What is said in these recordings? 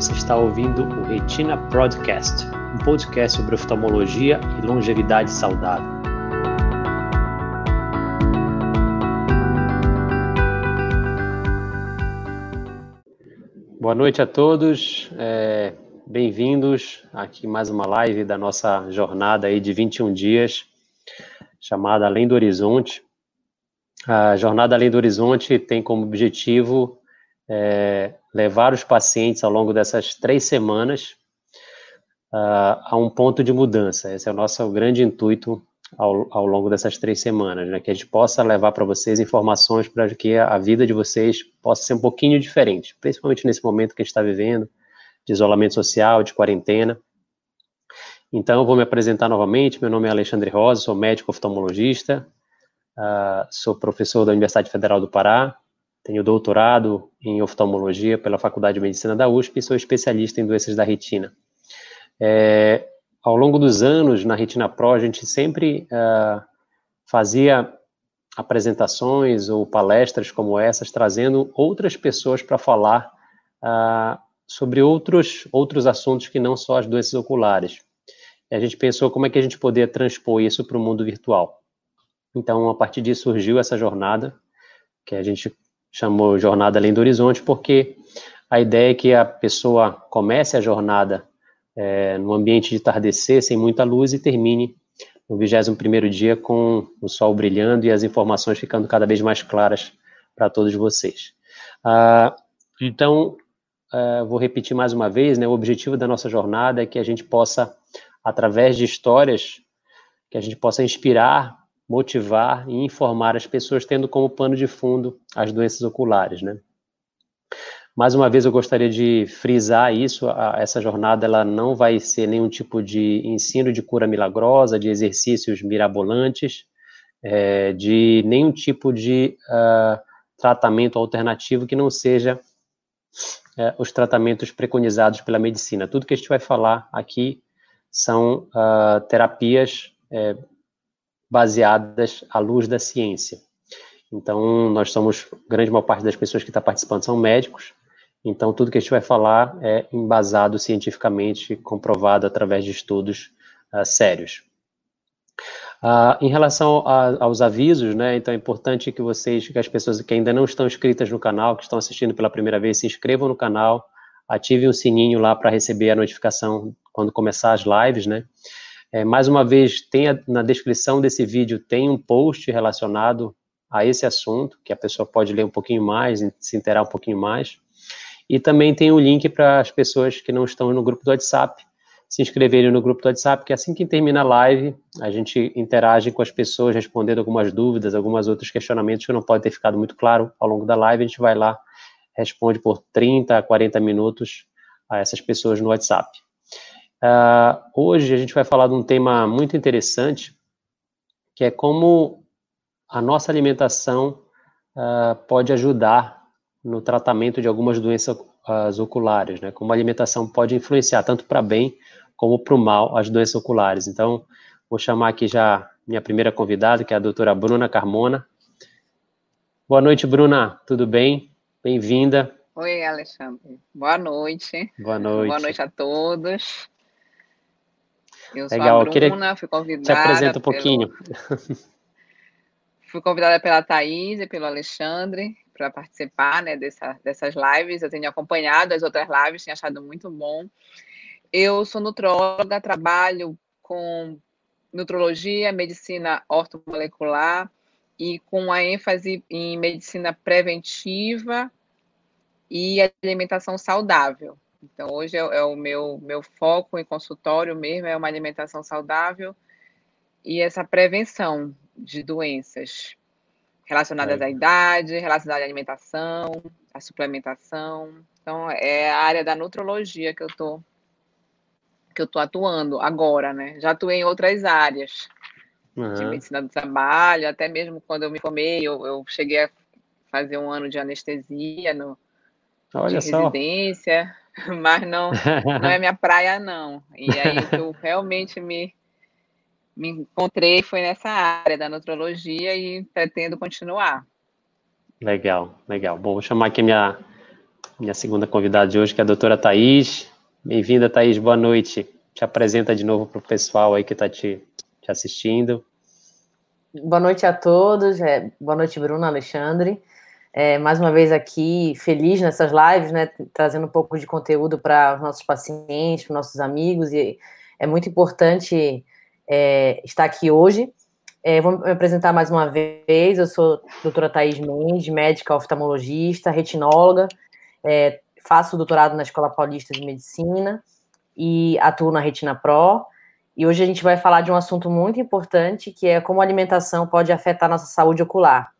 você está ouvindo o Retina Podcast, um podcast sobre oftalmologia e longevidade saudável. Boa noite a todos, é, bem-vindos aqui mais uma live da nossa jornada aí de 21 dias, chamada Além do Horizonte. A jornada Além do Horizonte tem como objetivo é, levar os pacientes ao longo dessas três semanas uh, a um ponto de mudança. Esse é o nosso grande intuito ao, ao longo dessas três semanas, né? Que a gente possa levar para vocês informações para que a vida de vocês possa ser um pouquinho diferente, principalmente nesse momento que a gente está vivendo, de isolamento social, de quarentena. Então, eu vou me apresentar novamente. Meu nome é Alexandre Rosa, sou médico oftalmologista, uh, sou professor da Universidade Federal do Pará, tenho doutorado em oftalmologia pela Faculdade de Medicina da USP e sou especialista em doenças da retina. É, ao longo dos anos, na Retina Pro, a gente sempre uh, fazia apresentações ou palestras como essas, trazendo outras pessoas para falar uh, sobre outros, outros assuntos que não só as doenças oculares. E a gente pensou como é que a gente poderia transpor isso para o mundo virtual. Então, a partir disso surgiu essa jornada, que a gente chamou Jornada Além do Horizonte, porque a ideia é que a pessoa comece a jornada é, no ambiente de tardecer, sem muita luz, e termine no 21º dia com o sol brilhando e as informações ficando cada vez mais claras para todos vocês. Ah, então, ah, vou repetir mais uma vez, né, o objetivo da nossa jornada é que a gente possa, através de histórias, que a gente possa inspirar motivar e informar as pessoas tendo como pano de fundo as doenças oculares, né? Mais uma vez eu gostaria de frisar isso, essa jornada ela não vai ser nenhum tipo de ensino de cura milagrosa, de exercícios mirabolantes, é, de nenhum tipo de uh, tratamento alternativo que não seja é, os tratamentos preconizados pela medicina. Tudo que a gente vai falar aqui são uh, terapias é, baseadas à luz da ciência. Então, nós somos, grande maior parte das pessoas que está participando são médicos, então tudo que a gente vai falar é embasado cientificamente, comprovado através de estudos uh, sérios. Uh, em relação a, aos avisos, né, então é importante que vocês, que as pessoas que ainda não estão inscritas no canal, que estão assistindo pela primeira vez, se inscrevam no canal, ativem o sininho lá para receber a notificação quando começar as lives, né, é, mais uma vez, tem a, na descrição desse vídeo tem um post relacionado a esse assunto, que a pessoa pode ler um pouquinho mais, se interar um pouquinho mais. E também tem o um link para as pessoas que não estão no grupo do WhatsApp se inscreverem no grupo do WhatsApp, que assim que termina a live, a gente interage com as pessoas, respondendo algumas dúvidas, alguns outros questionamentos que não podem ter ficado muito claro ao longo da live. A gente vai lá, responde por 30 a 40 minutos a essas pessoas no WhatsApp. Uh, hoje a gente vai falar de um tema muito interessante, que é como a nossa alimentação uh, pode ajudar no tratamento de algumas doenças uh, oculares, né? Como a alimentação pode influenciar tanto para bem como para o mal as doenças oculares. Então, vou chamar aqui já minha primeira convidada, que é a doutora Bruna Carmona. Boa noite, Bruna. Tudo bem? Bem-vinda. Oi, Alexandre. Boa noite. Boa noite. Boa noite a todos. Eu sou Legal, a Bruna, fui convidada. Te apresenta um pouquinho. Pelo... fui convidada pela Thaís e pelo Alexandre para participar né, dessa, dessas lives. Eu tenho acompanhado as outras lives, tenho achado muito bom. Eu sou nutróloga, trabalho com nutrologia, medicina ortomolecular e com a ênfase em medicina preventiva e alimentação saudável. Então, hoje é, é, o meu, meu foco em consultório mesmo, é uma alimentação saudável e essa prevenção de doenças relacionadas é. à idade, relacionadas à alimentação, à suplementação. Então, é a área da nutrologia que eu estou que eu tô atuando agora, né? Já atuei em outras áreas uhum. de medicina do trabalho, até mesmo quando eu me formei, eu, eu cheguei a fazer um ano de anestesia no, Olha de residência. mas não, não é minha praia, não. E aí eu realmente me, me encontrei foi nessa área da nutrologia e pretendo continuar. Legal, legal. Bom, vou chamar aqui a minha, minha segunda convidada de hoje, que é a doutora Thais. Bem-vinda, Thais, boa noite. Te apresenta de novo para o pessoal aí que está te, te assistindo. Boa noite a todos, é, boa noite, Bruno, Alexandre. É, mais uma vez aqui, feliz nessas lives, né, trazendo um pouco de conteúdo para os nossos pacientes, para nossos amigos, e é muito importante é, estar aqui hoje. É, vou me apresentar mais uma vez, eu sou a doutora Thais Mendes, médica oftalmologista, retinóloga, é, faço doutorado na Escola Paulista de Medicina e atuo na Retina Pro, e hoje a gente vai falar de um assunto muito importante, que é como a alimentação pode afetar a nossa saúde ocular.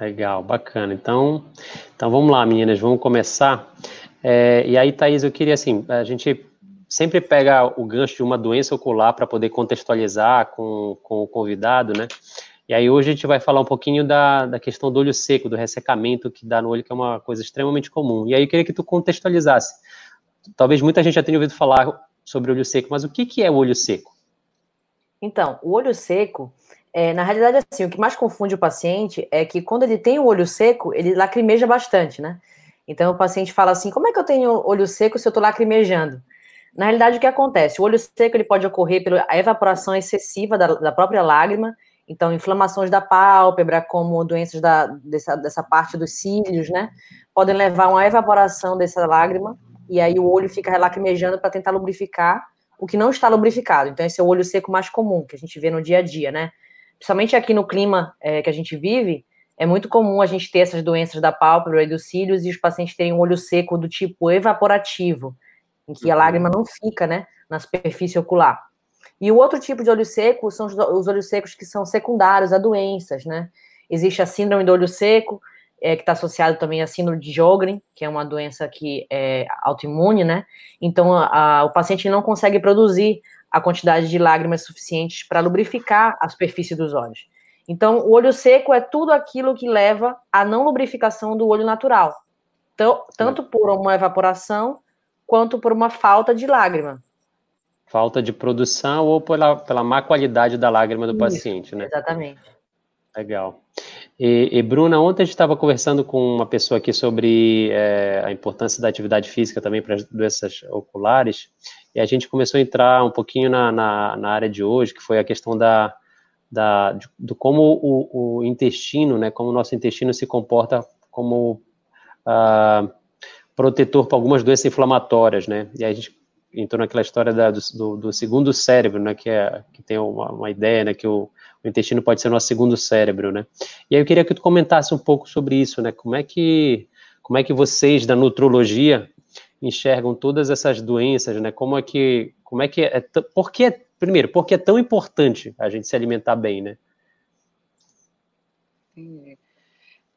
Legal, bacana. Então, então vamos lá, meninas, vamos começar. É, e aí, Thaís, eu queria assim, a gente sempre pega o gancho de uma doença ocular para poder contextualizar com, com o convidado, né? E aí hoje a gente vai falar um pouquinho da, da questão do olho seco, do ressecamento que dá no olho, que é uma coisa extremamente comum. E aí eu queria que tu contextualizasse. Talvez muita gente já tenha ouvido falar sobre olho seco, mas o que, que é o olho seco? Então, o olho seco é, na realidade, assim, o que mais confunde o paciente é que quando ele tem o olho seco, ele lacrimeja bastante, né? Então o paciente fala assim: como é que eu tenho olho seco se eu estou lacrimejando? Na realidade, o que acontece? O olho seco ele pode ocorrer pela evaporação excessiva da, da própria lágrima, então inflamações da pálpebra, como doenças da, dessa, dessa parte dos cílios, né? Podem levar a uma evaporação dessa lágrima, e aí o olho fica lacrimejando para tentar lubrificar o que não está lubrificado. Então, esse é o olho seco mais comum que a gente vê no dia a dia, né? Principalmente aqui no clima é, que a gente vive, é muito comum a gente ter essas doenças da pálpebra e dos cílios e os pacientes terem um olho seco do tipo evaporativo, em que a uhum. lágrima não fica, né, na superfície ocular. E o outro tipo de olho seco são os olhos secos que são secundários a doenças, né? Existe a síndrome do olho seco, é, que está associado também à síndrome de Jogren, que é uma doença que é autoimune, né? Então, a, a, o paciente não consegue produzir a quantidade de lágrimas suficientes para lubrificar a superfície dos olhos. Então, o olho seco é tudo aquilo que leva à não lubrificação do olho natural, tanto por uma evaporação quanto por uma falta de lágrima. Falta de produção ou pela, pela má qualidade da lágrima do Isso, paciente, né? Exatamente. Legal. E, e, Bruna, ontem a gente estava conversando com uma pessoa aqui sobre é, a importância da atividade física também para as doenças oculares, e a gente começou a entrar um pouquinho na, na, na área de hoje, que foi a questão da, da, de, de como o, o, intestino, né, como o nosso intestino se comporta como uh, protetor para algumas doenças inflamatórias, né, e a gente entrou naquela história da, do, do, segundo cérebro, né, que, é, que tem uma, uma ideia, né, que o, o, intestino pode ser nosso segundo cérebro, né, e aí eu queria que tu comentasse um pouco sobre isso, né, como é que, como é que vocês da nutrologia enxergam todas essas doenças, né? Como é que, como é que é, por que, primeiro, por que é tão importante a gente se alimentar bem, né?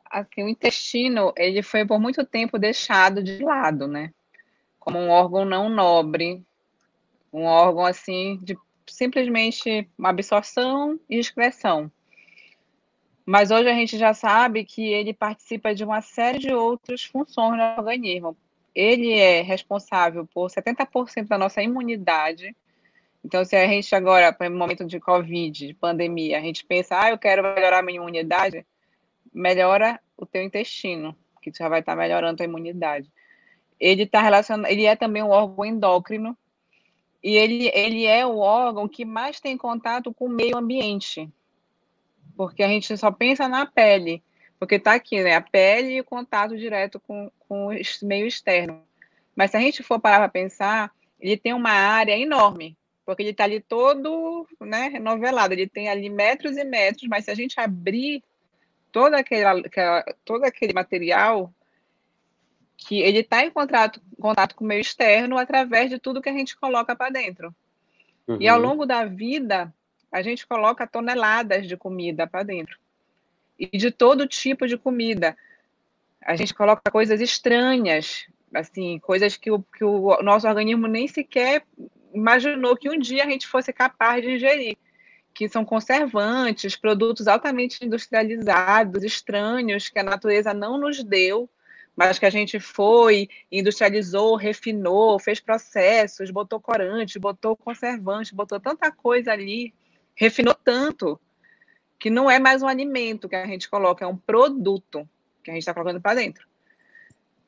Assim, o intestino, ele foi por muito tempo deixado de lado, né? Como um órgão não nobre, um órgão assim de simplesmente absorção e excreção. Mas hoje a gente já sabe que ele participa de uma série de outras funções no organismo, ele é responsável por 70% da nossa imunidade. Então, se a gente agora, no momento de Covid, de pandemia, a gente pensa, ah, eu quero melhorar a minha imunidade, melhora o teu intestino, que já vai estar melhorando a imunidade. Ele está relacionado, ele é também um órgão endócrino, e ele, ele é o órgão que mais tem contato com o meio ambiente, porque a gente só pensa na pele, porque está aqui, né? A pele e o contato direto com, com o meio externo. Mas se a gente for parar para pensar, ele tem uma área enorme, porque ele está ali todo né, renovelado, ele tem ali metros e metros, mas se a gente abrir todo aquele, todo aquele material, que ele está em contato, contato com o meio externo através de tudo que a gente coloca para dentro. Uhum. E ao uhum. longo da vida, a gente coloca toneladas de comida para dentro e de todo tipo de comida. A gente coloca coisas estranhas, assim, coisas que o, que o nosso organismo nem sequer imaginou que um dia a gente fosse capaz de ingerir, que são conservantes, produtos altamente industrializados, estranhos, que a natureza não nos deu, mas que a gente foi, industrializou, refinou, fez processos, botou corante, botou conservante, botou tanta coisa ali, refinou tanto que não é mais um alimento que a gente coloca, é um produto que a gente está colocando para dentro.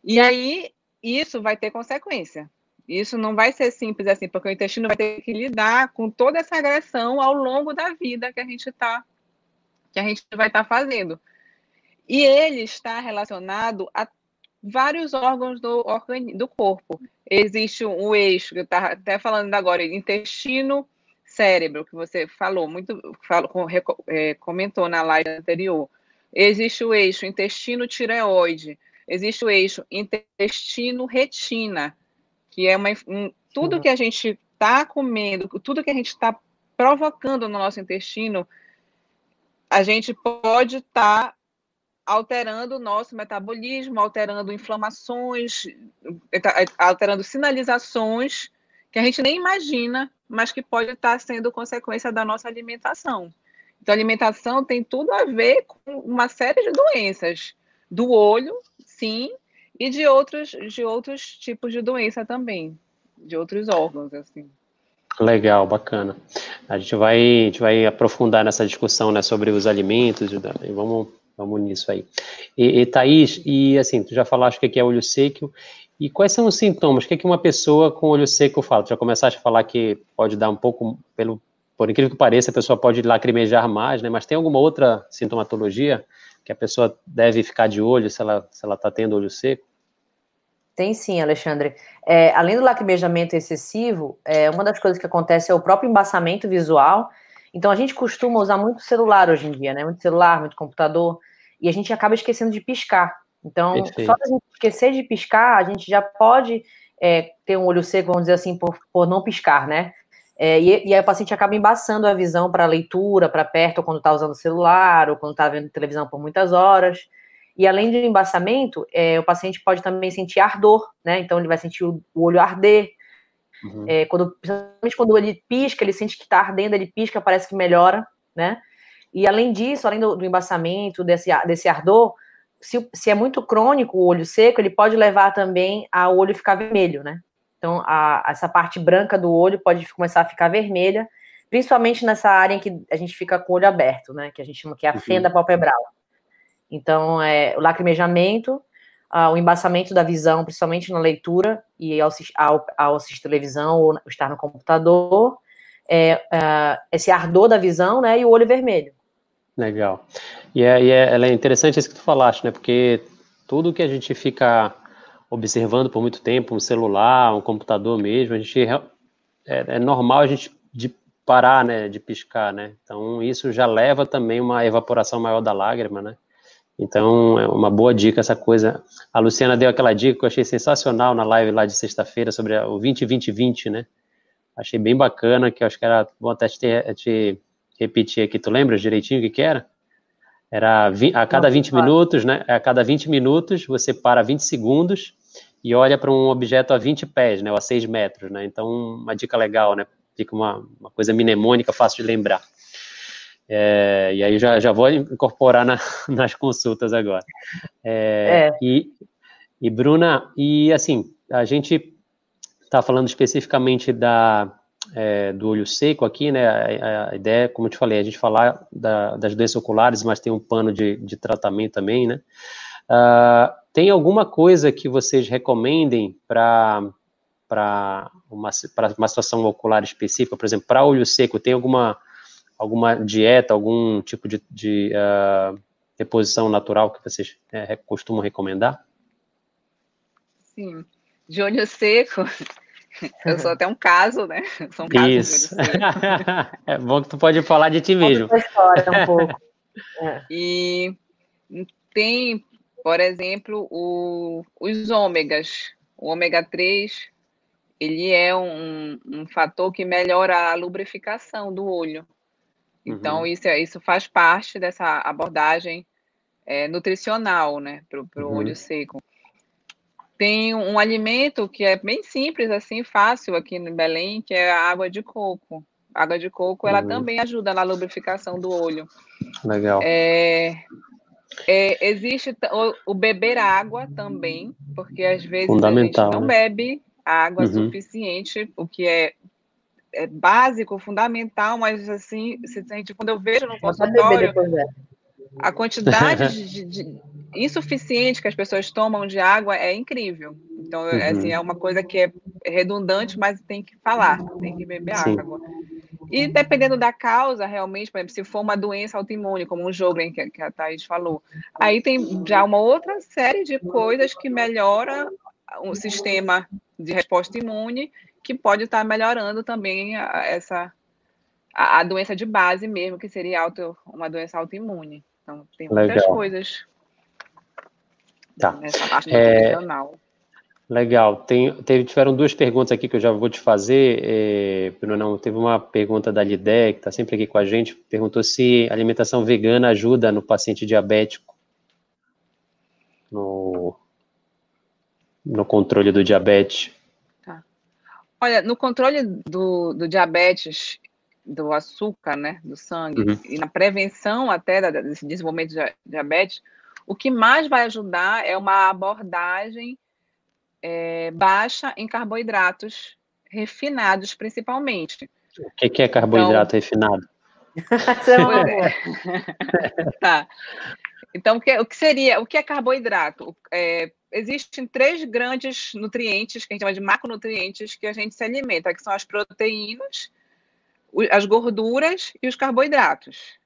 E aí, isso vai ter consequência. Isso não vai ser simples assim, porque o intestino vai ter que lidar com toda essa agressão ao longo da vida que a gente tá, que a gente vai estar tá fazendo. E ele está relacionado a vários órgãos do, do corpo. Existe um, eixo, que eu estava até falando agora, intestino, cérebro, que você falou, muito falou, é, comentou na live anterior. Existe o eixo intestino-tireoide, existe o eixo intestino-retina, que é uma, um, tudo que a gente está comendo, tudo que a gente está provocando no nosso intestino, a gente pode estar tá alterando o nosso metabolismo, alterando inflamações, alterando sinalizações que a gente nem imagina, mas que pode estar sendo consequência da nossa alimentação. Então, alimentação tem tudo a ver com uma série de doenças do olho, sim, e de outros, de outros tipos de doença também, de outros órgãos, assim. Legal, bacana. A gente vai, a gente vai aprofundar nessa discussão né, sobre os alimentos, e vamos Vamos nisso aí. E, e Thaís, e assim, tu já falaste que aqui é olho seco, e quais são os sintomas? O que, é que uma pessoa com olho seco fala? Tu já começaste a falar que pode dar um pouco, pelo, por incrível que pareça, a pessoa pode lacrimejar mais, né? Mas tem alguma outra sintomatologia que a pessoa deve ficar de olho se ela se ela está tendo olho seco? Tem sim, Alexandre. É, além do lacrimejamento excessivo, é, uma das coisas que acontece é o próprio embaçamento visual então a gente costuma usar muito celular hoje em dia, né? Muito celular, muito computador, e a gente acaba esquecendo de piscar. Então, Perfeito. só a gente esquecer de piscar, a gente já pode é, ter um olho seco, vamos dizer assim, por, por não piscar, né? É, e, e, aí o paciente acaba embaçando a visão para leitura, para perto, ou quando está usando o celular, ou quando está vendo televisão por muitas horas. E além do embaçamento, é, o paciente pode também sentir ardor, né? Então ele vai sentir o, o olho arder, Uhum. É, quando, principalmente quando ele pisca, ele sente que está ardendo, ele pisca, parece que melhora, né? E além disso, além do, do embaçamento, desse, desse ardor, se, se, é muito crônico o olho seco, ele pode levar também ao olho ficar vermelho, né? Então, a, essa parte branca do olho pode começar a ficar vermelha, principalmente nessa área em que a gente fica com o olho aberto, né? Que a gente chama que é a uhum. fenda palpebral. Então, é, o lacrimejamento, o embaçamento da visão, principalmente na leitura e ao, ao, ao assistir televisão ou estar no computador, é, uh, esse ardor da visão, né, e o olho vermelho. Legal. E, é, e é, é interessante isso que tu falaste, né, porque tudo que a gente fica observando por muito tempo, um celular, um computador mesmo, a gente é, é normal a gente de parar, né, de piscar, né? Então isso já leva também uma evaporação maior da lágrima, né? Então, é uma boa dica essa coisa. A Luciana deu aquela dica que eu achei sensacional na live lá de sexta-feira sobre o 20-20-20, né? Achei bem bacana, que eu acho que era bom até te, te repetir aqui. Tu lembra direitinho o que, que era? Era a cada 20 minutos, né? A cada 20 minutos, você para 20 segundos e olha para um objeto a 20 pés, né? Ou a 6 metros, né? Então, uma dica legal, né? Fica uma, uma coisa mnemônica, fácil de lembrar. É, e aí já, já vou incorporar na, nas consultas agora. É, é. E, e, Bruna, e assim, a gente está falando especificamente da, é, do olho seco aqui, né? A, a, ideia, como eu te falei, a gente falar da, das doenças oculares, mas tem um pano de, de tratamento também, né? Uh, tem alguma coisa que vocês recomendem para para uma, uma situação ocular específica, por exemplo, para olho seco, tem alguma alguma dieta, algum tipo de, de uh, reposição natural que vocês é, costumam recomendar? Sim, de olho seco, eu sou até um caso, né? Sou um caso Isso. é bom que tu pode falar de ti mesmo. História, um pouco. É. E tem, por exemplo, o, os ômegas. O ômega 3, ele é um, um fator que melhora a lubrificação do olho. Então, uhum. isso, é, isso faz parte dessa abordagem é, nutricional, né, para o uhum. olho seco. Tem um alimento que é bem simples, assim, fácil aqui em Belém, que é a água de coco. A água de coco, ela uhum. também ajuda na lubrificação do olho. Legal. É, é, existe o, o, beber água também, porque às vezes a gente não né? bebe água uhum. suficiente, o que é é básico, fundamental, mas assim, quando eu vejo no consultório, a quantidade de, de, insuficiente que as pessoas tomam de água é incrível. Então, uhum. assim, é uma coisa que é redundante, mas tem que falar, tem que beber Sim. água. E dependendo da causa, realmente, por exemplo, se for uma doença autoimune, como o Jogren, que, que a Thais falou, aí tem já uma outra série de coisas que melhora o sistema de resposta imune, que pode estar melhorando também a, essa a, a, doença de base mesmo, que seria auto, uma doença autoimune. Então, tem muitas Legal. coisas tá. nessa parte é... Legal. Tem, teve, tiveram duas perguntas aqui que eu já vou te fazer, é, Bruno. Teve uma pergunta da Lidé, que está sempre aqui com a gente, perguntou se alimentação vegana ajuda no paciente diabético no, no controle do diabetes. Tá. Olha, no controle do, do diabetes, do açúcar, né, do sangue, uhum. e na prevenção até desse desenvolvimento de diabetes, o que mais vai ajudar é uma abordagem é, baixa em carboidratos refinados, principalmente. O que, que é carboidrato então, refinado? é. tá. Então, o que, o que, seria? O que é carboidrato? É, existem três grandes nutrientes que a gente chama de macronutrientes que a gente se alimenta, que são as proteínas, as gorduras e os carboidratos.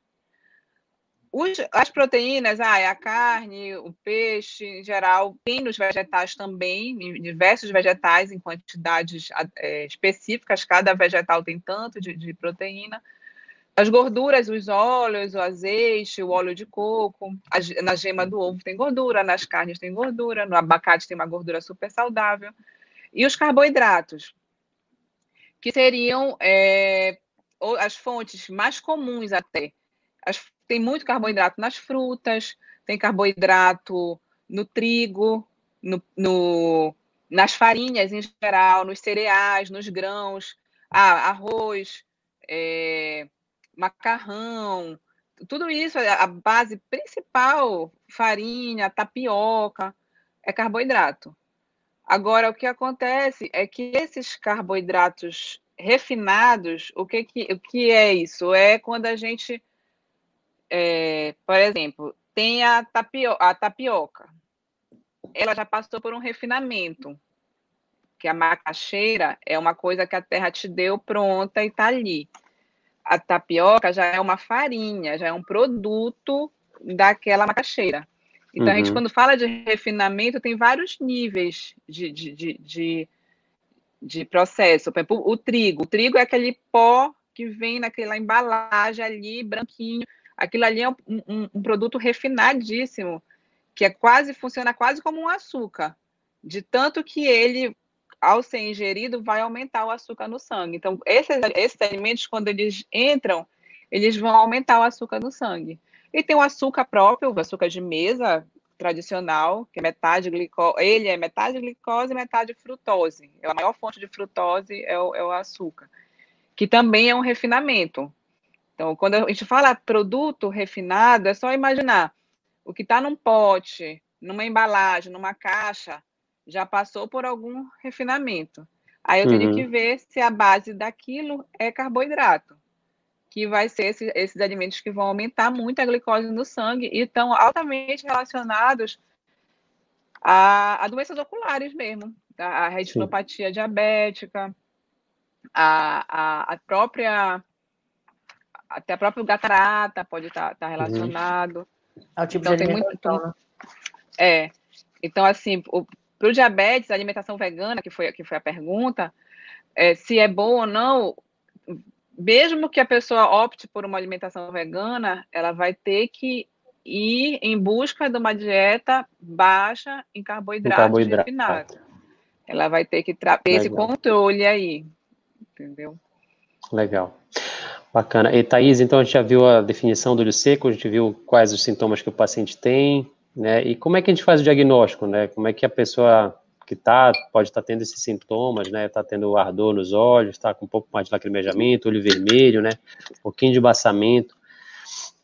Os, as proteínas, ah, é a carne, o peixe, em geral, tem nos vegetais também, em diversos vegetais, em quantidades é, específicas, cada vegetal tem tanto de, de, proteína. As gorduras, os óleos, o azeite, o óleo de coco, na gema do ovo tem gordura, nas carnes tem gordura, no abacate tem uma gordura super saudável. E os carboidratos, que seriam é, as fontes mais comuns até. As tem muito carboidrato nas frutas, tem carboidrato no trigo, no, no, nas farinhas em geral, nos cereais, nos grãos, ah, arroz, é, macarrão, tudo isso, a base principal, farinha, tapioca, é carboidrato. Agora, o que acontece é que esses carboidratos refinados, o que, que, o que é isso? É quando a gente é, por exemplo, tem a, tapio, a tapioca. Ela já passou por um refinamento, que a macaxeira é uma coisa que a terra te deu pronta e está ali. A tapioca já é uma farinha, já é um produto daquela macaxeira. Então, uhum. a gente, uhum. quando fala de refinamento, tem vários níveis de, de, de, de, de processo. Por exemplo, o trigo. O trigo é aquele pó que vem naquela embalagem ali, branquinho, Aquilo ali é um, um, um produto refinadíssimo, que é quase funciona quase como um açúcar, de tanto que ele ao ser ingerido, vai aumentar o açúcar no sangue. Então, esses, esses, alimentos, quando eles entram, eles vão aumentar o açúcar no sangue. E tem o açúcar próprio, o açúcar de mesa tradicional, que é metade glicose, ele é metade glicose e metade frutose. É a maior fonte de frutose é o, é o açúcar, que também é um refinamento. Então, quando a gente fala produto refinado, é só imaginar o que está num pote, numa embalagem, numa caixa, já passou por algum refinamento. Aí eu uhum. tenho que ver se a base daquilo é carboidrato, que vai ser esse, esses alimentos que vão aumentar muito a glicose no sangue e estão altamente relacionados a, a doenças oculares mesmo, a, a retinopatia Sim. diabética, a, a, a própria até a própria gatarata pode estar tá, tá uhum. relacionado. Uhum. tipo então, de tem muito. Né? É. Então, assim, para o diabetes, a alimentação vegana, que foi, que foi a pergunta, é, se é bom ou não, mesmo que a pessoa opte por uma alimentação vegana, ela vai ter que ir em busca de uma dieta baixa em carboidratos carboidrato. refinados. Ela vai ter que ter esse controle aí, entendeu? Legal. Bacana. E Thaís, então a gente já viu a definição do olho seco, a gente viu quais os sintomas que o paciente tem, né? E como é que a gente faz o diagnóstico, né? Como é que a pessoa que tá, pode estar tá tendo esses sintomas, né? Está tendo ardor nos olhos, está com um pouco mais de lacrimejamento, olho vermelho, né? Um pouquinho de embaçamento.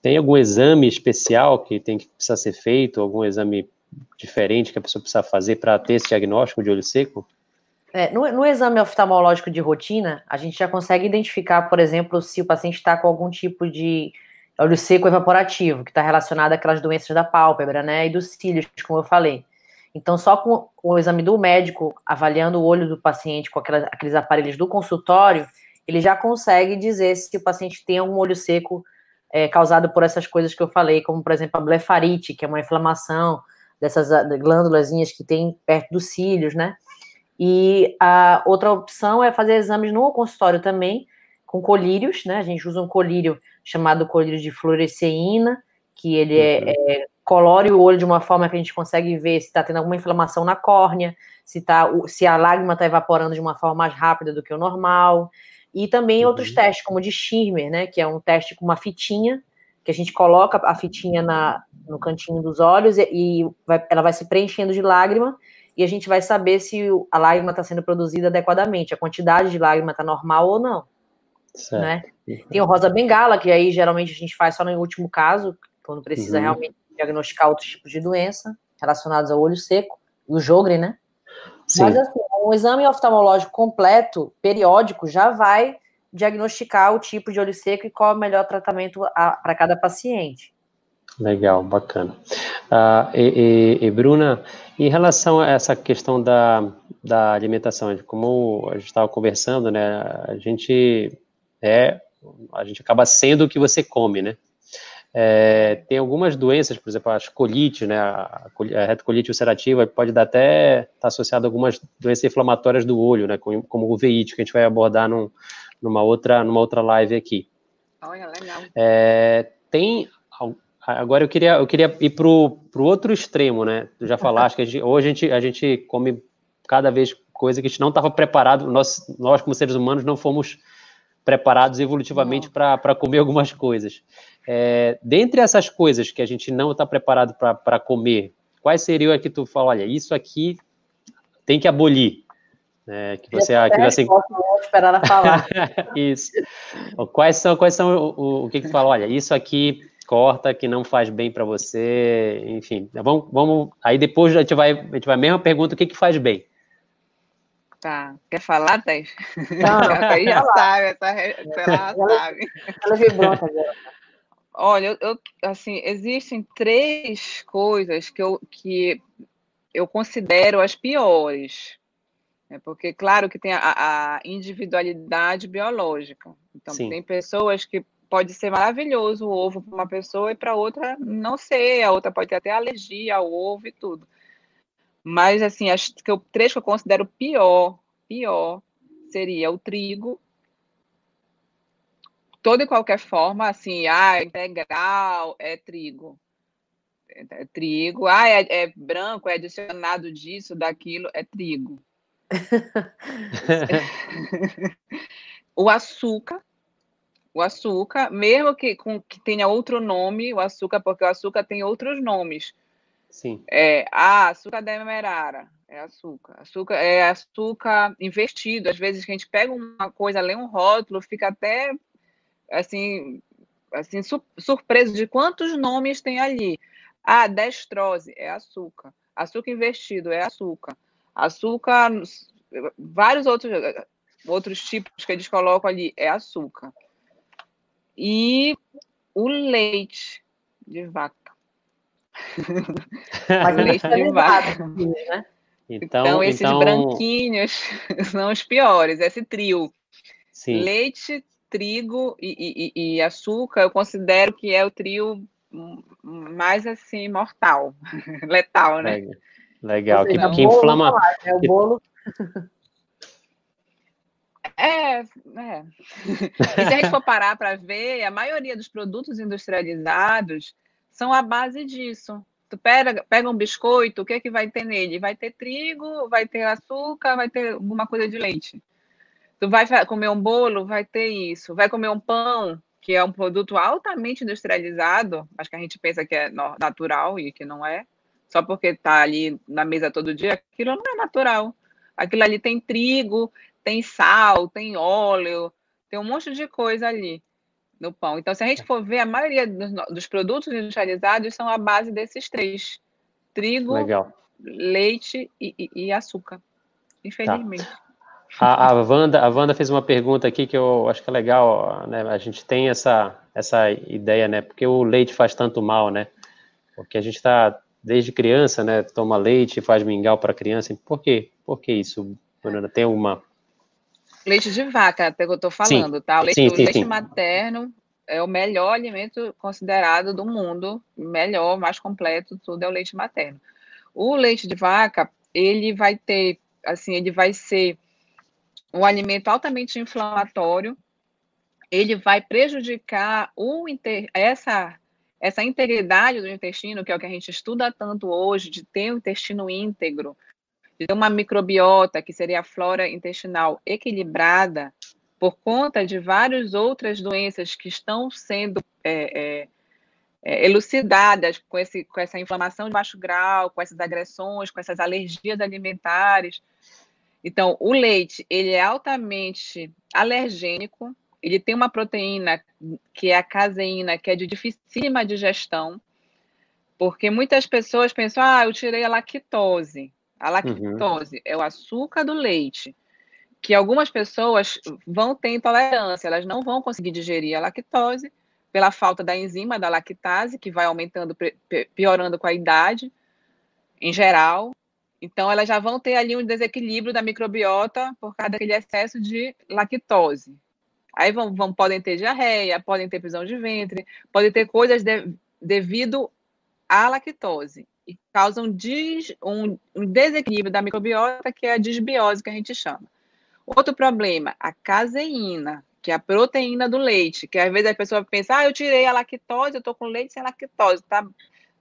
Tem algum exame especial que tem que precisa ser feito, algum exame diferente que a pessoa precisa fazer para ter esse diagnóstico de olho seco? É, no, no, exame oftalmológico de rotina, a gente já consegue identificar, por exemplo, se o paciente está com algum tipo de, óleo seco evaporativo, que está relacionado àquelas doenças da pálpebra, né, e dos cílios, como eu falei. Então, só com o exame do médico, avaliando o olho do paciente com aquelas, aqueles aparelhos do consultório, ele já consegue dizer se o paciente tem um olho seco é, causado por essas coisas que eu falei, como, por exemplo, a blefarite, que é uma inflamação dessas ah, glândulas que tem perto dos cílios, né? E a outra opção é fazer exames no consultório também, com colírios, né? A gente usa um colírio chamado colírio de fluoresceína, que ele é, uhum. é, colore o olho de uma forma que a gente consegue ver se está tendo alguma inflamação na córnea, se, tá, se a lágrima está evaporando de uma forma mais rápida do que o normal. E também uhum. outros testes, como o de Schirmer, né? Que é um teste com uma fitinha, que a gente coloca a fitinha na, no cantinho dos olhos e, e vai, ela vai se preenchendo de lágrima e a gente vai saber se a lágrima está sendo produzida adequadamente, a quantidade de lágrima está normal ou não. Certo. Né? Tem o rosa bengala, que aí geralmente a gente faz só no último caso, quando precisa uhum. realmente diagnosticar outros tipos de doença relacionados ao olho seco, e o jogre, né? Sim. Mas assim, um exame oftalmológico completo, periódico, já vai diagnosticar o tipo de olho seco e qual é o melhor tratamento para cada paciente. Legal, bacana. Uh, e, e, e, Bruna, em relação a essa questão da, da alimentação, como a gente estava conversando, né, a gente é, a gente acaba sendo o que você come, né? É, tem algumas doenças, por exemplo, a colite, né, a, a retocolite ulcerativa pode dar até estar tá associada a algumas doenças inflamatórias do olho, né, como, como o uveíte, que a gente vai abordar num, numa, outra, numa outra live aqui. Olha, legal. É, tem, agora eu queria, eu queria ir para o outro extremo, né, tu já falaste que a gente, hoje a gente, a gente come cada vez coisa que a gente não estava preparado, nós, nós como seres humanos não fomos preparados evolutivamente para comer algumas coisas. É, dentre essas coisas que a gente não está preparado para comer, quais seriam a que tu fala, olha, isso aqui tem que abolir? É, que você, que você... esperar ela falar. isso. Quais são, quais são o, o, o que, que tu fala? Olha, isso aqui corta, que não faz bem para você, enfim. Vamos, vamos. Aí depois a gente vai, a gente vai a mesma pergunta, o que que faz bem? Tá. Quer falar, Thais? Não, aí já sabe, essa, ela sabe. Ela vibrou agora. Olha, eu, assim, existem três coisas que eu, que eu considero as piores. Né? Porque, claro, que tem a, a individualidade biológica. Então, Sim. tem pessoas que pode ser maravilhoso o ovo para uma pessoa e para outra não sei, a outra pode ter até alergia ao ovo e tudo. Mas, assim, as que eu, três que eu considero pior, pior, seria o trigo, toda e qualquer forma, assim, ah, integral é trigo. É, é trigo, ah, é, é, branco, é adicionado disso, daquilo, é trigo. o açúcar, o açúcar, mesmo que, com, que tenha outro nome, o açúcar, porque o açúcar tem outros nomes. Sim. É, ah, açúcar demerara, é açúcar. Açúcar é açúcar investido. Às vezes a gente pega uma coisa, lê um rótulo, fica até assim, assim surpreso de quantos nomes tem ali. Ah, destrose é açúcar. Açúcar investido é açúcar. Açúcar, vários outros, outros tipos que eles colocam ali é açúcar. E o leite de vaca. Mas de vaca. Né? Então, então, esses então... branquinhos são os piores, esse trio. Sim. Leite, trigo e, e, e, açúcar, eu considero que é o trio mais assim mortal, letal, né? Legal, Legal. que, que inflama. Falar, né? O bolo. É, é. E se a gente for parar para ver, a maioria dos produtos industrializados são a base disso. Tu pega, pega um biscoito, o que é que vai ter nele? Vai ter trigo, vai ter açúcar, vai ter alguma coisa de leite. Tu vai comer um bolo, vai ter isso. Vai comer um pão, que é um produto altamente industrializado, mas que a gente pensa que é natural e que não é. Só porque está ali na mesa todo dia, aquilo não é natural. Aquilo ali tem trigo, tem sal, tem óleo, tem um monte de coisa ali no pão. Então, se a gente for ver, a maioria dos, dos produtos industrializados são a base desses três: trigo, Legal. leite e, e, e açúcar. Infelizmente. Tá. A, a, Wanda, a Wanda fez uma pergunta aqui que eu acho que é legal, né? A gente tem essa, essa ideia, né? Porque o leite faz tanto mal, né? Porque a gente está desde criança, né? Toma leite, faz mingau para criança. Por quê? Por que isso, Bruna? Tem uma Leite de vaca, até que eu estou falando, sim. tá? O leite, sim, sim, o leite materno é o melhor alimento considerado do mundo, melhor, mais completo, tudo é o leite materno. O leite de vaca, ele vai ter, assim, ele vai ser um alimento altamente inflamatório, ele vai prejudicar o inter... essa essa integridade do intestino, que é o que a gente estuda tanto hoje, de ter um intestino íntegro, de ter uma microbiota, que seria a flora intestinal equilibrada, por conta de várias outras doenças que estão sendo é, é, é, elucidadas com, esse, com essa inflamação de baixo grau, com essas agressões, com essas alergias alimentares. Então, o leite, ele é altamente alergênico, ele tem uma proteína que é a caseína, que é de dificílima digestão, porque muitas pessoas pensam, ah, eu tirei a lactose. A lactose uhum. é o açúcar do leite, que algumas pessoas vão ter intolerância, elas não vão conseguir digerir a lactose pela falta da enzima da lactase, que vai aumentando, piorando com a idade, em geral. Então, elas já vão ter ali um desequilíbrio da microbiota por causa daquele excesso de lactose. Aí vão, vão podem ter diarreia, podem ter prisão de ventre, podem ter coisas de, devido à lactose e des, um, um desequilíbrio da microbiota, que é a disbiose que a gente chama. Outro problema, a caseína, que é a proteína do leite, que às vezes a pessoa pensa, ah, eu tirei a lactose, eu estou com leite sem lactose, tá?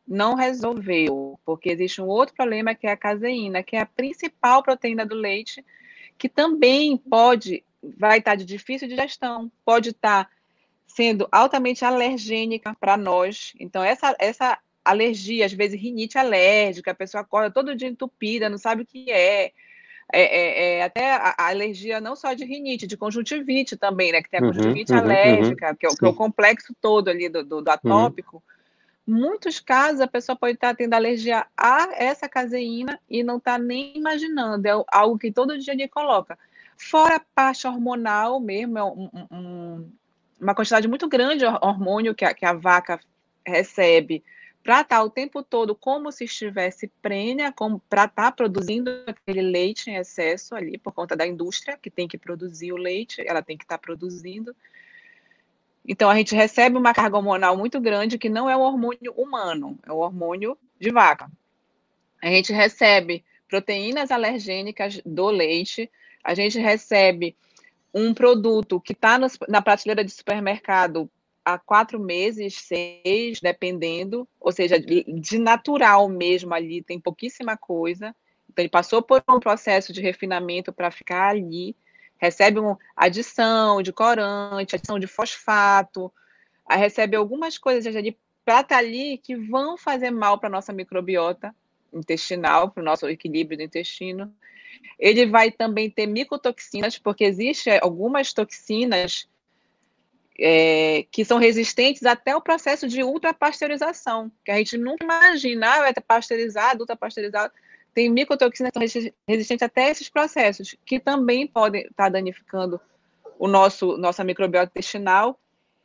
Não resolveu, porque existe um outro problema que é a caseína, que é a principal proteína do leite, que também pode, vai estar de difícil digestão, pode estar sendo altamente alergênica para nós. Então, essa, essa alergia, às vezes rinite alérgica, a pessoa acorda todo dia entupida, não sabe o que é. É, é, é até a, a, alergia não só de rinite, de conjuntivite também, né? Que tem a uhum, conjuntivite uhum, alérgica, uhum, que, é, que, é, o complexo todo ali do, do, do uhum. atópico. Uhum. Muitos casos a pessoa pode estar tendo alergia a essa caseína e não está nem imaginando, é algo que todo dia ele coloca. Fora a parte hormonal mesmo, é um, um, uma quantidade muito grande de hormônio que a, que a vaca recebe para estar tá o tempo todo como se estivesse prênia, para estar tá produzindo aquele leite em excesso ali, por conta da indústria que tem que produzir o leite, ela tem que estar tá produzindo. Então, a gente recebe uma carga hormonal muito grande, que não é um hormônio humano, é um hormônio de vaca. A gente recebe proteínas alergênicas do leite, a gente recebe um produto que está na prateleira de supermercado há quatro meses, seis, dependendo, ou seja, de natural mesmo ali, tem pouquíssima coisa. Então, ele passou por um processo de refinamento para ficar ali, recebe uma adição de corante, adição de fosfato, recebe algumas coisas para estar tá ali que vão fazer mal para a nossa microbiota intestinal, para o nosso equilíbrio do intestino. Ele vai também ter micotoxinas, porque existem algumas toxinas é, que são resistentes até o processo de ultrapasteurização, que a gente nunca imagina, ah, vai pasteurizado, ultrapasteurizado, tem micotoxinas que são resistentes até esses processos, que também podem estar danificando o nosso nossa microbiota intestinal.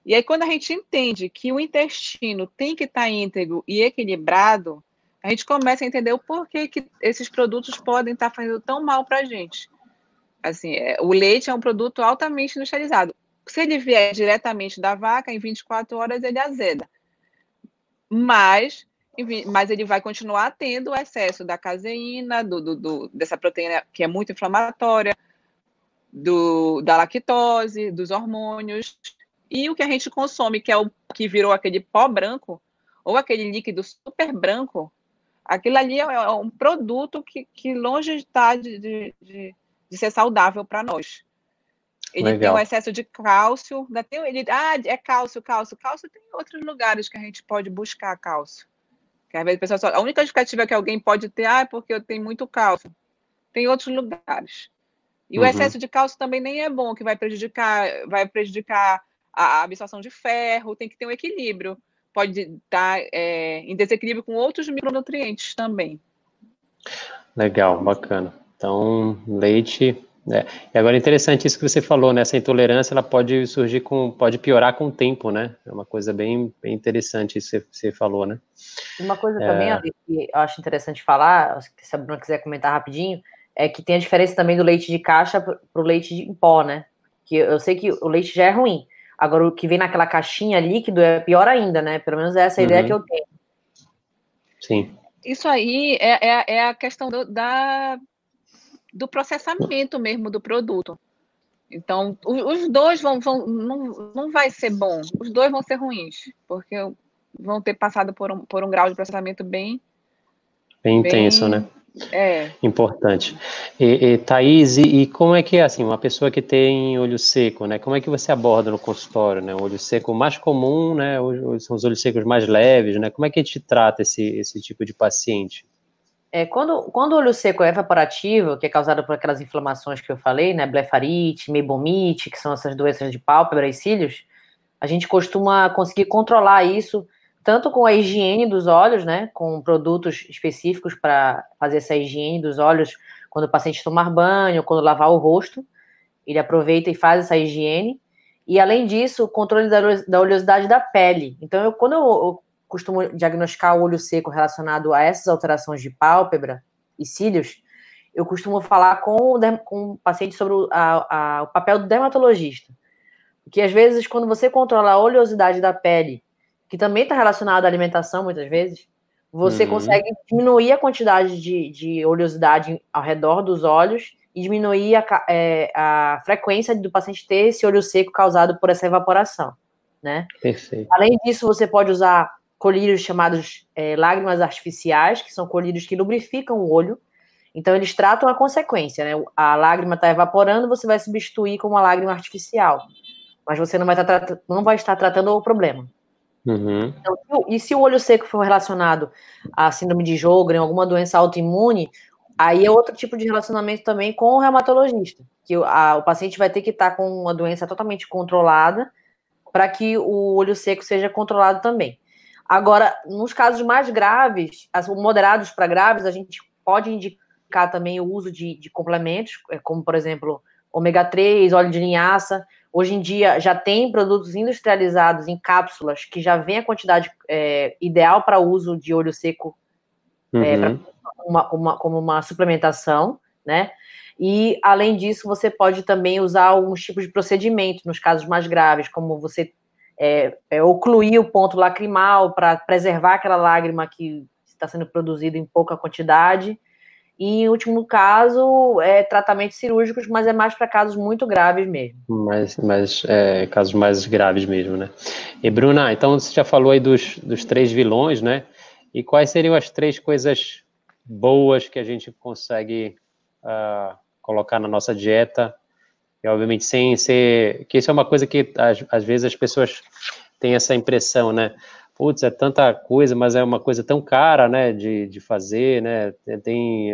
E aí, quando a gente entende que o intestino tem que estar íntegro e equilibrado, a gente começa a entender o porquê que esses produtos podem estar fazendo tão mal para a gente. Assim, é, o leite é um produto altamente industrializado. Se ele vier diretamente da vaca, em 24 horas ele azeda. Mas, mas ele vai continuar tendo o excesso da caseína, do, do, do, dessa proteína que é muito inflamatória, do, da lactose, dos hormônios. E o que a gente consome, que é o que virou aquele pó branco, ou aquele líquido super branco, aquilo ali é, é um produto que, que longe está de, de, de, de ser saudável para nós. Ele Legal. tem um excesso de cálcio. Tem, ele, ah, é cálcio, cálcio. Cálcio tem outros lugares que a gente pode buscar cálcio. Que às vezes a, só, a única justificativa que alguém pode ter ah, é porque eu tenho muito cálcio. Tem outros lugares. E uhum. o excesso de cálcio também nem é bom, que vai prejudicar, vai prejudicar a absorção de ferro, tem que ter um equilíbrio. Pode estar é, em desequilíbrio com outros micronutrientes também. Legal, bacana. Então, leite É. E agora é interessante isso que você falou, né? Essa intolerância ela pode surgir com, pode piorar com o tempo, né? É uma coisa bem, bem interessante isso que você falou, né? Uma coisa é... também, Ali, que eu acho interessante falar, se a Bruna quiser comentar rapidinho, é que tem a diferença também do leite de caixa para o leite em pó, né? Que eu sei que o leite já é ruim. Agora, o que vem naquela caixinha líquido é pior ainda, né? Pelo menos essa é a uhum. ideia que eu tenho. Sim. Isso aí é, é, é a questão do, da, do processamento mesmo do produto. Então, os dois vão, vão não, não vai ser bom, os dois vão ser ruins, porque vão ter passado por um, por um grau de processamento bem bem, bem intenso, né? É. Importante. E, e Thaís, e, e, como é que é assim, uma pessoa que tem olho seco, né? Como é que você aborda no consultório, né? O olho seco mais comum, né? São os olhos secos mais leves, né? Como é que a gente trata esse, esse tipo de paciente? É, quando, quando o olho seco é evaporativo, que é causado por aquelas inflamações que eu falei, né? Blefarite, meibomite, que são essas doenças de pálpebra e cílios, a gente costuma conseguir controlar isso tanto com a higiene dos olhos, né, com produtos específicos para fazer essa higiene dos olhos quando o paciente tomar banho, quando lavar o rosto, ele aproveita e faz essa higiene. E além disso, o controle da, oleosidade da pele. Então, eu, quando eu, eu costumo diagnosticar o olho seco relacionado a essas alterações de pálpebra e cílios, eu costumo falar com o, com o paciente sobre o, a, a, o papel do dermatologista. Porque às vezes, quando você controla a oleosidade da pele que também está relacionado à alimentação, muitas vezes, você uhum. consegue diminuir a quantidade de, de oleosidade ao redor dos olhos e diminuir a, é, a frequência do paciente ter esse olho seco causado por essa evaporação, né? Perfeito. Além disso, você pode usar colírios chamados é, lágrimas artificiais, que são colírios que lubrificam o olho. Então, eles tratam a consequência, né? A lágrima está evaporando, você vai substituir com uma lágrima artificial. Mas você não vai, tá, não vai estar tratando o problema. Uhum. Então, e se o olho seco for relacionado à síndrome de Jogren, alguma doença autoimune, aí é outro tipo de relacionamento também com o reumatologista, que a, o paciente vai ter que estar com uma doença totalmente controlada para que o olho seco seja controlado também. Agora, nos casos mais graves, moderados para graves, a gente pode indicar também o uso de, de complementos, é, como por exemplo, ômega 3, óleo de linhaça, Hoje em dia já tem produtos industrializados em cápsulas que já vem a quantidade é, ideal para uso de óleo seco é, uhum. é, uma, uma, como uma suplementação, né? E além disso, você pode também usar alguns tipos de procedimento nos casos mais graves, como você é, é, ocluir o ponto lacrimal para preservar aquela lágrima que está sendo produzida em pouca quantidade e, em último caso, é tratamentos cirúrgicos, mas é mais para casos muito graves mesmo. Mas, mas é, casos mais graves mesmo, né? E, Bruna, então você já falou aí dos, dos três vilões, né? E quais seriam as três coisas boas que a gente consegue uh, colocar na nossa dieta? E, obviamente, sem ser. Que isso é uma coisa que, às, às vezes, as pessoas têm essa impressão, né? putz, é tanta coisa, mas é uma coisa tão cara, né, de, de fazer, né, tem,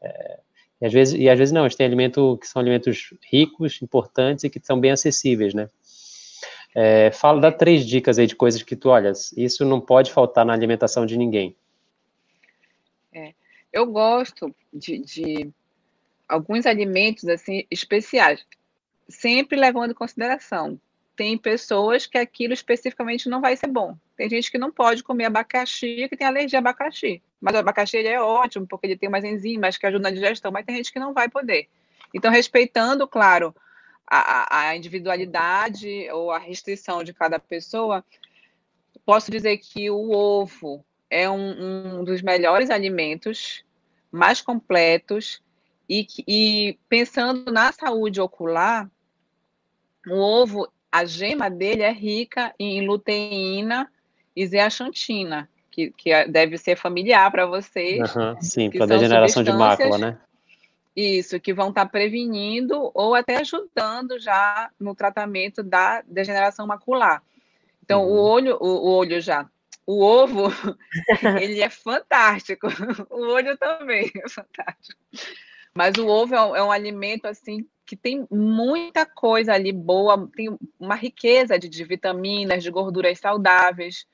é, e às vezes, e às vezes não, a gente tem que são alimentos ricos, importantes e que são bem acessíveis, né. É, fala, dá três dicas aí de coisas que tu olhas, isso não pode faltar na alimentação de ninguém. É, eu gosto de, de alguns alimentos, assim, especiais, sempre levando em consideração tem pessoas que aquilo especificamente não vai ser bom. Tem gente que não pode comer abacaxi, que tem alergia a abacaxi. Mas o abacaxi é ótimo, porque ele tem umas enzimas que ajudam na digestão, mas tem gente que não vai poder. Então, respeitando, claro, a, a individualidade ou a restrição de cada pessoa, posso dizer que o ovo é um, um dos melhores alimentos, mais completos, e, e pensando na saúde ocular, o ovo a gema dele é rica em luteína e zeaxantina, que, que é, deve ser familiar para vocês. Uhum, sim, para degeneração de mácula, né? Isso, que vão estar tá prevenindo ou até ajudando já no tratamento da degeneração macular. Então, uhum. o olho, o, o olho já, o ovo, ele é fantástico. O olho também é fantástico. Mas o ovo é um, é um alimento assim que tem muita coisa ali boa, tem uma riqueza de, de vitaminas, de gorduras saudáveis,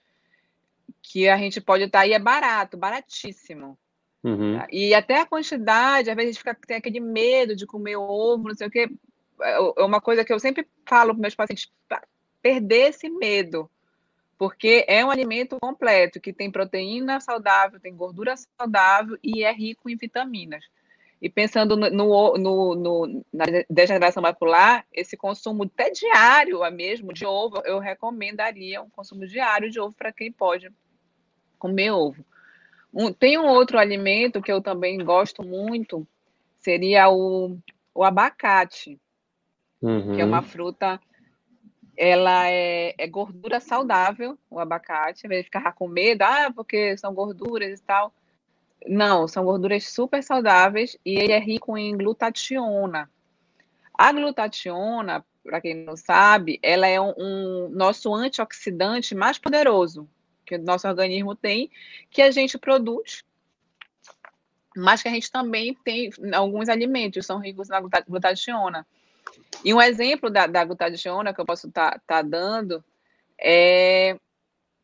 que a gente pode estar tá aí, é barato, baratíssimo. Uhum. E até a quantidade, às vezes a gente fica, tem aquele medo de comer ovo, não sei o quê. É, é uma coisa que eu sempre falo para meus pacientes, perder esse medo, porque é um alimento completo, que tem proteína saudável, tem gordura saudável e é rico em vitaminas. E pensando no, no, no, na degeneração macular, esse consumo até diário mesmo de ovo, eu recomendaria um consumo diário de ovo para quem pode comer ovo. Um, tem um outro alimento que eu também gosto muito, seria o, o abacate, uhum. que é uma uhum. fruta, ela é, é, gordura saudável, o abacate, ao invés de ficar com medo, ah, porque são gorduras e tal. Não, são gorduras super saudáveis e ele é rico em glutationa. A glutationa, para quem não sabe, ela é um, um nosso antioxidante mais poderoso que o nosso organismo tem, que a gente produz, mas que a gente também tem alguns alimentos, são ricos na glutationa. E um exemplo da, da glutationa que eu posso estar tá, tá dando é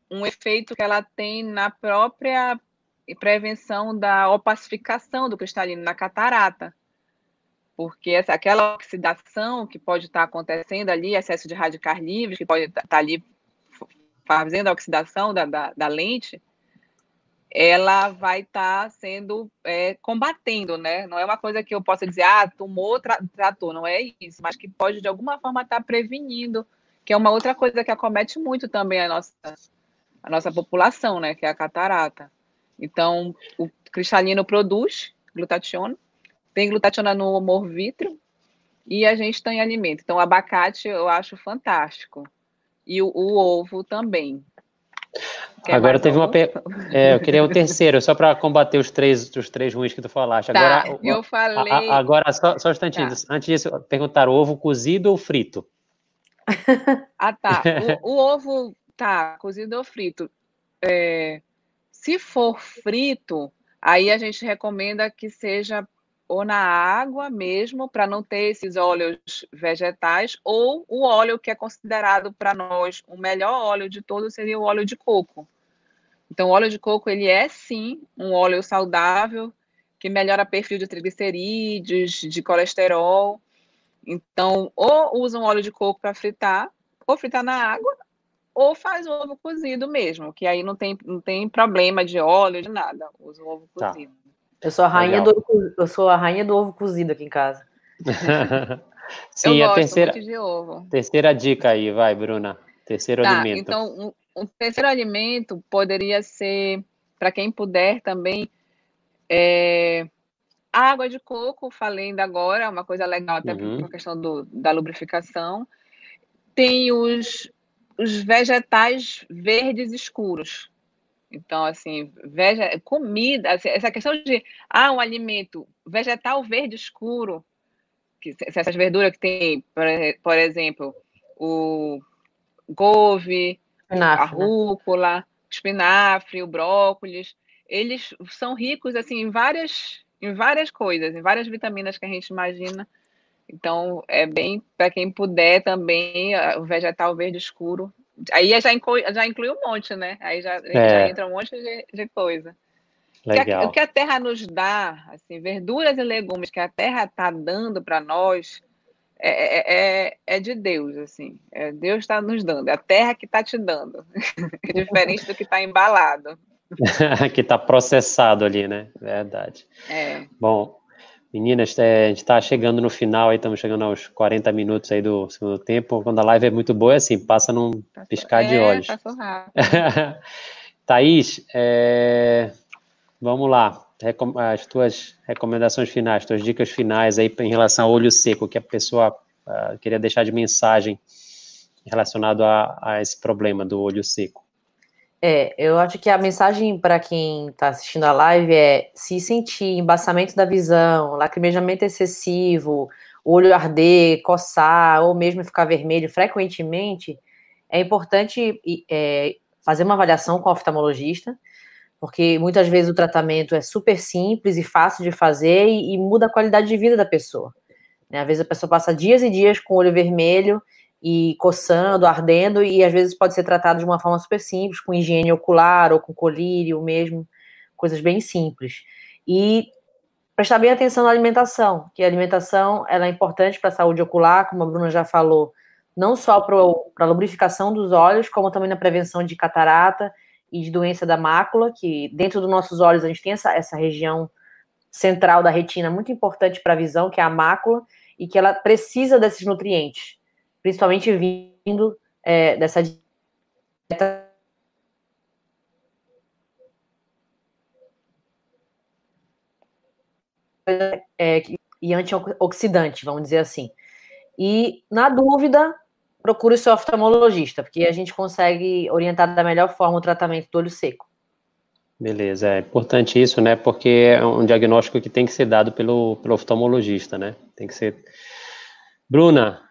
um efeito que ela tem na própria prevenção da opacificação do cristalino, na catarata. Porque essa, aquela oxidação que pode estar acontecendo ali, excesso de radicais livres, que pode estar ali fazendo a oxidação da, da, da lente, ela vai estar sendo é, combatendo, né? Não é uma coisa que eu possa dizer, ah, tomou, tra tratou, não é isso, mas que pode de alguma forma estar prevenindo, que é uma outra coisa que acomete muito também a nossa, a nossa população, né? Que é a catarata. Então, o cristalino produz glutationa, tem glutationa no humor vítreo e a gente tem alimento. Então, o abacate eu acho fantástico e o, o ovo também. Quer Agora teve uma. Pe... É, eu queria o terceiro, só para combater os três, os três ruins que tu falaste. Tá, agora, eu falei. A, agora, só, só um instantinho. Tá. Antes disso, perguntar: ovo cozido ou frito? Ah, tá. O, o ovo, tá, cozido ou frito. É, se for frito, aí a gente recomenda que seja ou na água mesmo, para não ter esses óleos vegetais, ou o óleo que é considerado para nós o melhor óleo de todos seria o óleo de coco. Então, o óleo de coco, ele é sim um óleo saudável, que melhora perfil de triglicerídeos, de colesterol. Então, ou usa um óleo de coco para fritar, ou fritar na água, ou faz o ovo cozido mesmo, que aí não tem, não tem problema de óleo, de nada. Usa o ovo tá. cozido. Eu sou a rainha do eu sou a rainha do ovo cozido aqui em casa. Sim, eu a terceira de ovo. Terceira dica aí, vai, Bruna. Terceiro tá, alimento. Então, um, um terceiro alimento poderia ser para quem puder também é, água de coco, falei ainda agora, uma coisa legal até uhum. por questão do, da lubrificação. Tem os, os vegetais verdes escuros, então, assim, veja, comida, assim, essa questão de, ah, um alimento vegetal verde escuro, que, essas verduras que tem, por, por exemplo, o couve, espinafre, a rúcula, né? espinafre, o brócolis, eles são ricos, assim, em várias, em várias coisas, em várias vitaminas que a gente imagina. Então, é bem, para quem puder também, o vegetal verde escuro Aí já inclui, já inclui um monte, né? Aí já, é. já entra um monte de, de coisa. Legal. O que, a, terra nos dá, assim, verduras e legumes que a terra está dando para nós, é, é, é, é, de Deus, assim. É, Deus está nos dando, é a terra que está te dando. É diferente do que está embalado. que está processado ali, né? Verdade. É. Bom, Meninas, é, a gente está chegando no final, aí estamos chegando aos 40 minutos aí do segundo tempo. Quando a live é muito boa, é assim, passa num passou, piscar de é, olhos. Passou rápido. Thaís, é, vamos lá. As tuas recomendações finais, tuas dicas finais aí em relação ao olho seco, que a pessoa uh, queria deixar de mensagem relacionado a, a esse problema do olho seco. É, eu acho que a mensagem para quem está assistindo a live é se sentir embaçamento da visão, lacrimejamento excessivo, olho arder, coçar, ou mesmo ficar vermelho frequentemente, é importante é, fazer uma avaliação com o oftalmologista, porque muitas vezes o tratamento é super simples e fácil de fazer e, e muda a qualidade de vida da pessoa. Né? Às vezes a pessoa passa dias e dias com o olho vermelho e coçando, ardendo, e às vezes pode ser tratado de uma forma super simples, com higiene ocular ou com colírio mesmo, coisas bem simples. E prestar bem atenção na alimentação, que a alimentação ela é importante para a saúde ocular, como a Bruna já falou, não só para a lubrificação dos olhos, como também na prevenção de catarata e de doença da mácula, que dentro dos nossos olhos a gente tem essa, essa região central da retina muito importante para a visão, que é a mácula, e que ela precisa desses nutrientes, principalmente vindo é, dessa dieta é, e antioxidante, vamos dizer assim. E, na dúvida, procure o seu oftalmologista, porque a gente consegue orientar da melhor forma o tratamento do olho seco. Beleza, é importante isso, né? Porque é um diagnóstico que tem que ser dado pelo, pelo oftalmologista, né? Tem que ser. Bruna,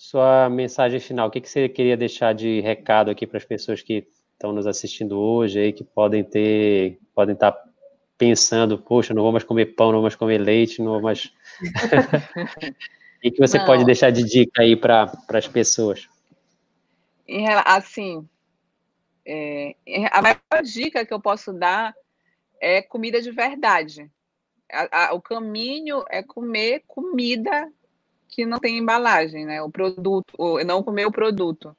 sua mensagem final, o que, que você queria deixar de recado aqui para as pessoas que estão nos assistindo hoje aí, que podem ter, podem estar tá pensando, poxa, não vou mais comer pão, não vou mais comer leite, não vou mais. O que você não. pode deixar de dica aí para as pessoas? Assim, é, a maior dica que eu posso dar é comida de verdade. A, a, o caminho é comer comida que não tem embalagem, né? O produto, ou não comer o produto.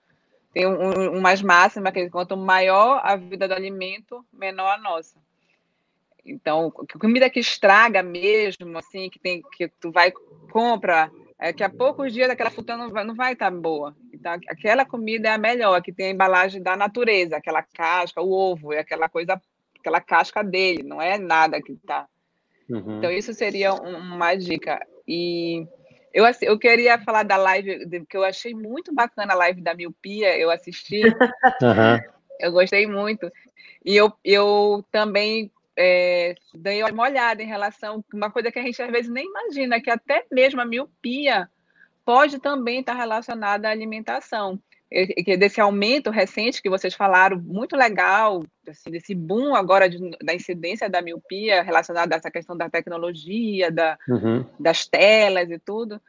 Tem um, um, mais máxima que quanto maior a vida do alimento, menor a nossa. Então, comida que estraga mesmo, assim, que tem que tu vai compra é que a poucos dias aquela fruta não vai, não vai estar tá boa. Então, aquela comida é a melhor, que tem a embalagem da natureza, aquela casca, o ovo, é aquela coisa, aquela casca dele, não é nada que está. Uhum. Então, isso seria uma dica. E eu, eu queria falar da live, que eu achei muito bacana a live da miopia, eu assisti. Uhum. Eu gostei muito. E eu, eu também é, dei uma olhada em relação uma coisa que a gente às vezes nem imagina, que até mesmo a miopia pode também estar relacionada à alimentação. Desse aumento recente que vocês falaram, muito legal, assim, desse boom agora de, da incidência da miopia relacionada a essa questão da tecnologia, da, uhum. das telas e tudo.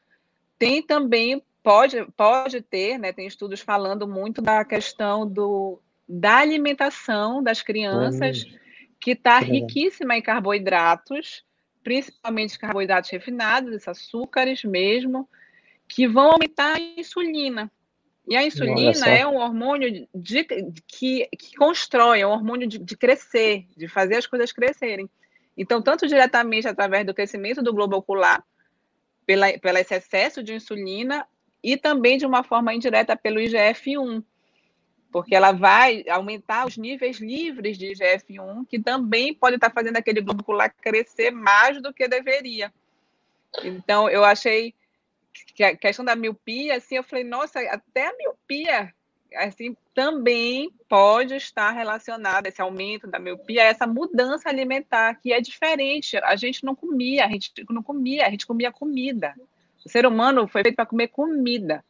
Tem também, pode, pode ter, né, tem estudos falando muito da questão do, da alimentação das crianças, uhum que está riquíssima em carboidratos, principalmente carboidratos refinados, esses açúcares mesmo, que vão aumentar a insulina. E a insulina é um hormônio de, que, que constrói, é um hormônio de, de crescer, de fazer as coisas crescerem. Então, tanto diretamente através do crescimento do globo ocular, pela, pelo esse excesso de insulina, e também de uma forma indireta pelo IGF-1, porque ela vai aumentar os níveis livres de IGF-1, que também pode estar fazendo aquele globo ocular crescer mais do que deveria. Então, eu achei que a questão da miopia, assim, eu falei, nossa, até a miopia, assim, também pode estar relacionada, esse aumento da miopia, essa mudança alimentar, que é diferente. A gente não comia, a gente não comia, a gente comia comida. O ser humano foi feito para comer comida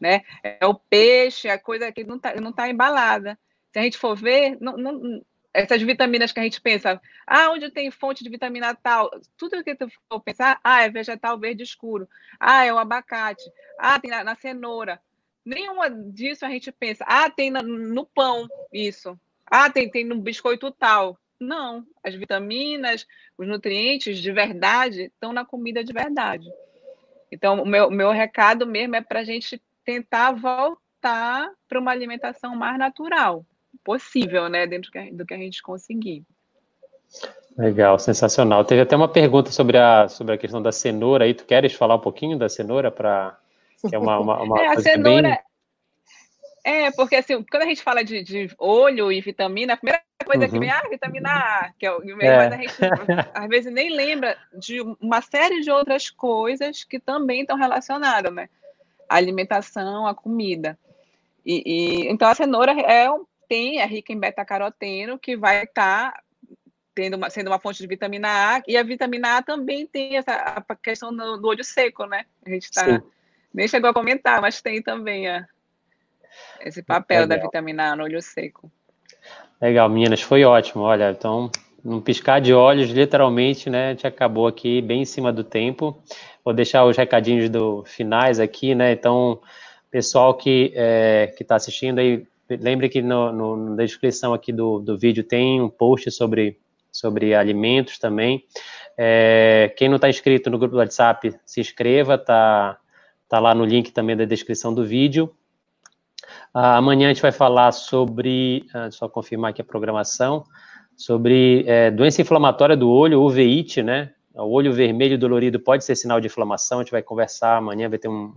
né? É o peixe, a coisa que não está não tá embalada. Se a gente for ver, não, não, essas vitaminas que a gente pensa, ah, onde tem fonte de vitamina tal, tudo que tu for pensar, ah, é vegetal verde escuro, ah, é o abacate, ah, tem na, na cenoura. Nenhuma disso a gente pensa, ah, tem no, no pão isso, ah, tem, tem no biscoito tal. Não, as vitaminas, os nutrientes de verdade estão na comida de verdade. Então, o meu, meu recado mesmo é para a gente tentar voltar para uma alimentação mais natural possível, né, dentro do que a gente conseguir. Legal, sensacional. Teve até uma pergunta sobre a, sobre a questão da cenoura aí. Tu queres falar um pouquinho da cenoura para é uma, uma, uma é, a cenoura bem... É, porque assim, quando a gente fala de, de olho e vitamina, a primeira coisa uhum. que vem, ah, vitamina A, que é o é. mas a gente às vezes nem lembra de uma série de outras coisas que também estão relacionadas, né? a alimentação, a comida. E, e então a cenoura é um, tem é rica em beta-caroteno que vai estar tá tendo uma, sendo uma fonte de vitamina A e a vitamina A também tem essa a questão do, do olho seco, né? A gente está nem chegou a comentar, mas tem também a, esse papel Legal. da vitamina A no olho seco. Legal, meninas, foi ótimo. Olha, então, num piscar de olhos, literalmente, né? A gente acabou aqui bem em cima do tempo. Vou deixar os recadinhos do finais aqui, né? Então, pessoal que é, está assistindo aí, lembre que no, no, na descrição aqui do, do vídeo tem um post sobre sobre alimentos também. É, quem não está inscrito no grupo do WhatsApp, se inscreva, tá, tá lá no link também da descrição do vídeo. Ah, amanhã a gente vai falar sobre, ah, só confirmar aqui a programação, sobre é, doença inflamatória do olho, uveíte, né? O olho vermelho dolorido pode ser sinal de inflamação, a gente vai conversar amanhã, vai ter um,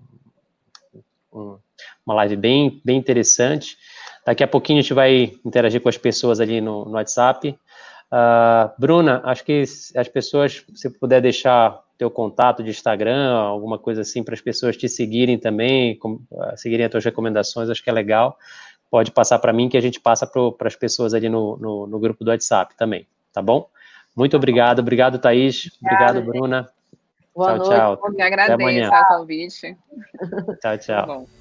um, uma live bem, bem interessante. Daqui a pouquinho a gente vai interagir com as pessoas ali no, no WhatsApp. Uh, Bruna, acho que as pessoas, se puder deixar teu contato de Instagram, alguma coisa assim, para as pessoas te seguirem também, com, uh, seguirem as tuas recomendações, acho que é legal. Pode passar para mim que a gente passa para as pessoas ali no, no, no, grupo do WhatsApp também, tá bom? Muito obrigado, obrigado, Thaís. Obrigado, Bruna. Boa tchau, noite. tchau. Eu que agradeço o convite. Tchau, tchau. Tá